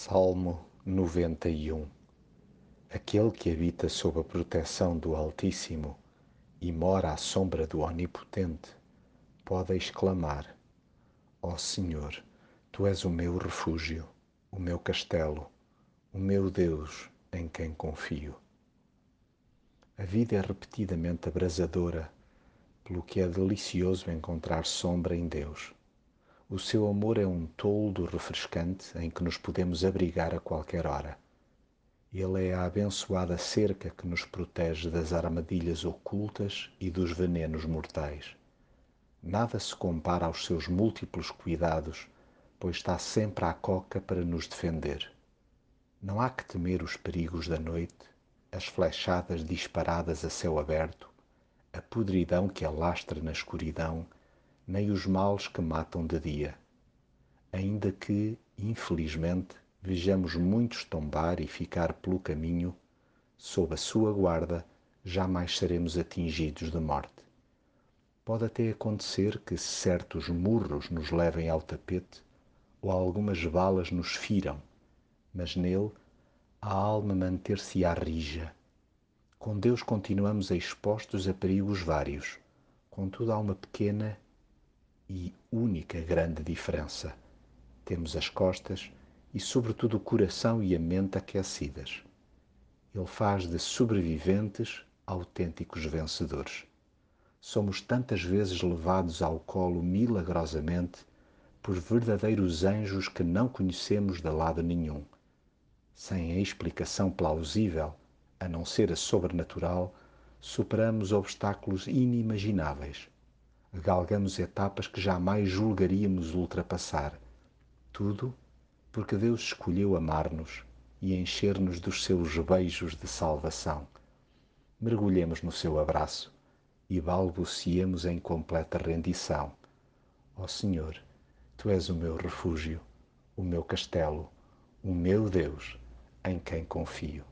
Salmo 91 Aquele que habita sob a proteção do Altíssimo e mora à sombra do Onipotente, pode exclamar: Ó oh Senhor, tu és o meu refúgio, o meu castelo, o meu Deus em quem confio. A vida é repetidamente abrasadora, pelo que é delicioso encontrar sombra em Deus o seu amor é um toldo refrescante em que nos podemos abrigar a qualquer hora. Ele é a abençoada cerca que nos protege das armadilhas ocultas e dos venenos mortais. Nada se compara aos seus múltiplos cuidados, pois está sempre à coca para nos defender. Não há que temer os perigos da noite, as flechadas disparadas a céu aberto, a podridão que alastra na escuridão nem os males que matam de dia. Ainda que, infelizmente, vejamos muitos tombar e ficar pelo caminho, sob a sua guarda jamais seremos atingidos de morte. Pode até acontecer que certos murros nos levem ao tapete ou algumas balas nos firam, mas nele a alma manter-se-á rija. Com Deus continuamos expostos a perigos vários, contudo há uma pequena e única grande diferença. Temos as costas e, sobretudo, o coração e a mente aquecidas. Ele faz de sobreviventes autênticos vencedores. Somos tantas vezes levados ao colo milagrosamente por verdadeiros anjos que não conhecemos de lado nenhum. Sem a explicação plausível, a não ser a sobrenatural, superamos obstáculos inimagináveis galgamos etapas que jamais julgaríamos ultrapassar. Tudo porque Deus escolheu amar-nos e encher-nos dos seus beijos de salvação. Mergulhemos no seu abraço e balbuciemos em completa rendição. Ó oh Senhor, tu és o meu refúgio, o meu castelo, o meu Deus, em quem confio.